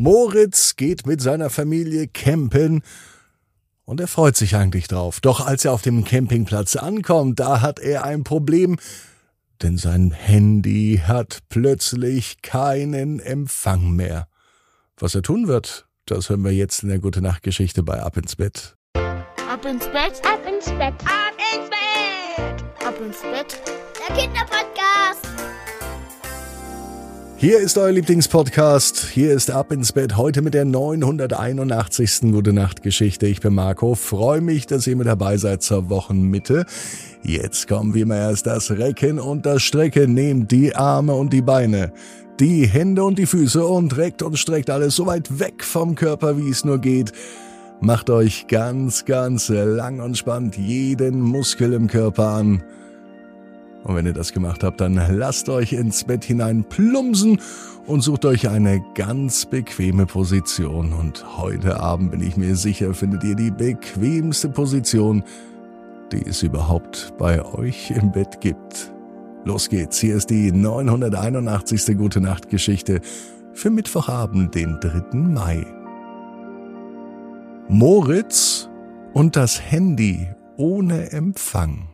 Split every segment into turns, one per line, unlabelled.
Moritz geht mit seiner Familie campen und er freut sich eigentlich drauf. Doch als er auf dem Campingplatz ankommt, da hat er ein Problem, denn sein Handy hat plötzlich keinen Empfang mehr. Was er tun wird, das hören wir jetzt in der Gute Nacht Geschichte bei Ab ins Bett.
Ab ins Bett, ab ins Bett, ab ins Bett, ab ins Bett. Der Kinderpodcast.
Hier ist euer Lieblingspodcast. Hier ist Ab ins Bett heute mit der 981. Gute Nacht Geschichte. Ich bin Marco. Freue mich, dass ihr mit dabei seid zur Wochenmitte. Jetzt kommen wie immer erst das Recken und das Strecken. Nehmt die Arme und die Beine, die Hände und die Füße und reckt und streckt alles so weit weg vom Körper, wie es nur geht. Macht euch ganz, ganz lang und spannt jeden Muskel im Körper an. Und wenn ihr das gemacht habt, dann lasst euch ins Bett hinein plumpsen und sucht euch eine ganz bequeme Position. Und heute Abend bin ich mir sicher, findet ihr die bequemste Position, die es überhaupt bei euch im Bett gibt. Los geht's, hier ist die 981. Gute Nacht Geschichte für Mittwochabend, den 3. Mai. Moritz und das Handy ohne Empfang.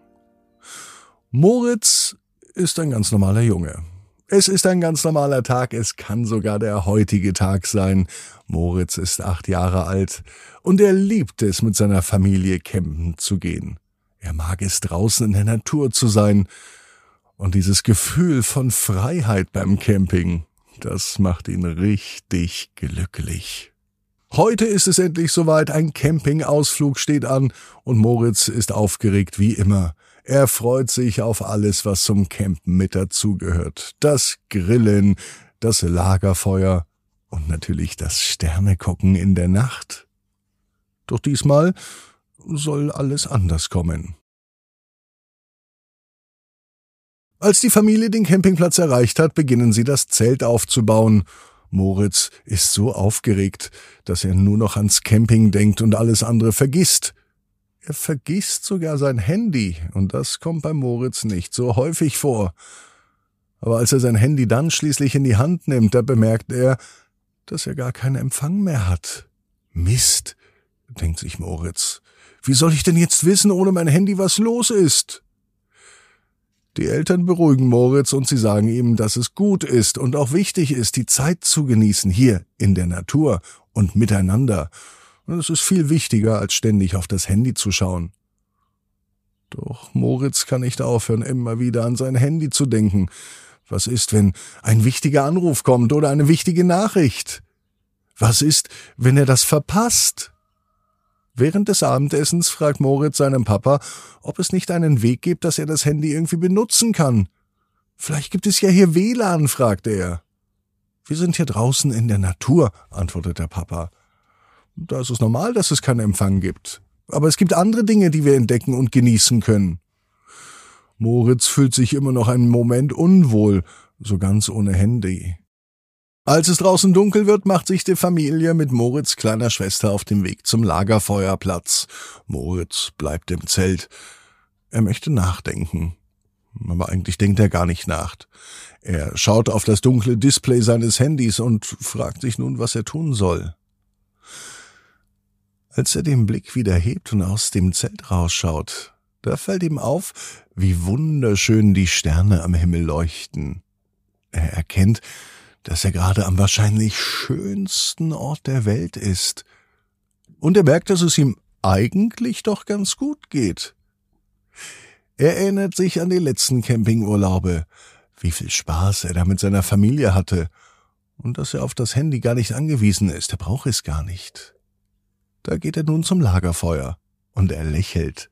Moritz ist ein ganz normaler Junge. Es ist ein ganz normaler Tag, es kann sogar der heutige Tag sein. Moritz ist acht Jahre alt und er liebt es, mit seiner Familie campen zu gehen. Er mag es draußen in der Natur zu sein. Und dieses Gefühl von Freiheit beim Camping, das macht ihn richtig glücklich. Heute ist es endlich soweit, ein Campingausflug steht an und Moritz ist aufgeregt wie immer. Er freut sich auf alles, was zum Campen mit dazugehört. Das Grillen, das Lagerfeuer und natürlich das Sternegucken in der Nacht. Doch diesmal soll alles anders kommen. Als die Familie den Campingplatz erreicht hat, beginnen sie das Zelt aufzubauen. Moritz ist so aufgeregt, dass er nur noch ans Camping denkt und alles andere vergisst. Er vergisst sogar sein Handy, und das kommt bei Moritz nicht so häufig vor. Aber als er sein Handy dann schließlich in die Hand nimmt, da bemerkt er, dass er gar keinen Empfang mehr hat. Mist, denkt sich Moritz. Wie soll ich denn jetzt wissen ohne mein Handy, was los ist? Die Eltern beruhigen Moritz und sie sagen ihm, dass es gut ist und auch wichtig ist, die Zeit zu genießen hier in der Natur und miteinander und es ist viel wichtiger, als ständig auf das Handy zu schauen. Doch Moritz kann nicht aufhören, immer wieder an sein Handy zu denken. Was ist, wenn ein wichtiger Anruf kommt oder eine wichtige Nachricht? Was ist, wenn er das verpasst? Während des Abendessens fragt Moritz seinem Papa, ob es nicht einen Weg gibt, dass er das Handy irgendwie benutzen kann. Vielleicht gibt es ja hier WLAN, fragt er. Wir sind hier draußen in der Natur, antwortet der Papa. Da ist es normal, dass es keinen Empfang gibt. Aber es gibt andere Dinge, die wir entdecken und genießen können. Moritz fühlt sich immer noch einen Moment unwohl, so ganz ohne Handy. Als es draußen dunkel wird, macht sich die Familie mit Moritz kleiner Schwester auf den Weg zum Lagerfeuerplatz. Moritz bleibt im Zelt. Er möchte nachdenken. Aber eigentlich denkt er gar nicht nach. Er schaut auf das dunkle Display seines Handys und fragt sich nun, was er tun soll. Als er den Blick wieder hebt und aus dem Zelt rausschaut, da fällt ihm auf, wie wunderschön die Sterne am Himmel leuchten. Er erkennt, dass er gerade am wahrscheinlich schönsten Ort der Welt ist. Und er merkt, dass es ihm eigentlich doch ganz gut geht. Er erinnert sich an die letzten Campingurlaube, wie viel Spaß er da mit seiner Familie hatte und dass er auf das Handy gar nicht angewiesen ist, er braucht es gar nicht. Da geht er nun zum Lagerfeuer und er lächelt.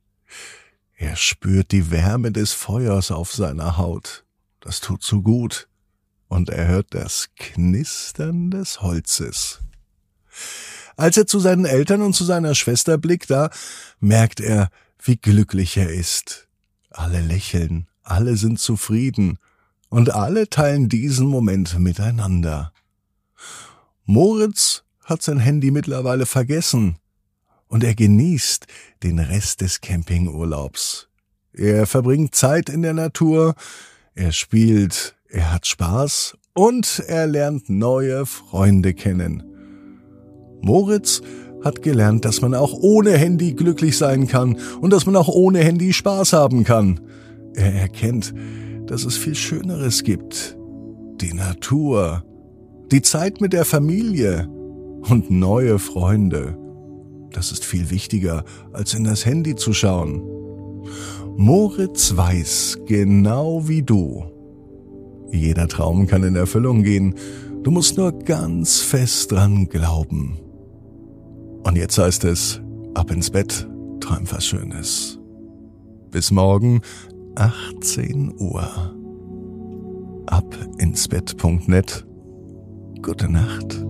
Er spürt die Wärme des Feuers auf seiner Haut. Das tut so gut. Und er hört das Knistern des Holzes. Als er zu seinen Eltern und zu seiner Schwester blickt, da merkt er, wie glücklich er ist. Alle lächeln, alle sind zufrieden und alle teilen diesen Moment miteinander. Moritz hat sein Handy mittlerweile vergessen und er genießt den Rest des Campingurlaubs. Er verbringt Zeit in der Natur, er spielt, er hat Spaß und er lernt neue Freunde kennen. Moritz hat gelernt, dass man auch ohne Handy glücklich sein kann und dass man auch ohne Handy Spaß haben kann. Er erkennt, dass es viel Schöneres gibt. Die Natur, die Zeit mit der Familie und neue Freunde. Das ist viel wichtiger, als in das Handy zu schauen. Moritz weiß, genau wie du. Jeder Traum kann in Erfüllung gehen. Du musst nur ganz fest dran glauben. Und jetzt heißt es, ab ins Bett, träum was Schönes. Bis morgen, 18 Uhr. Ab ins Bett.net. Gute Nacht.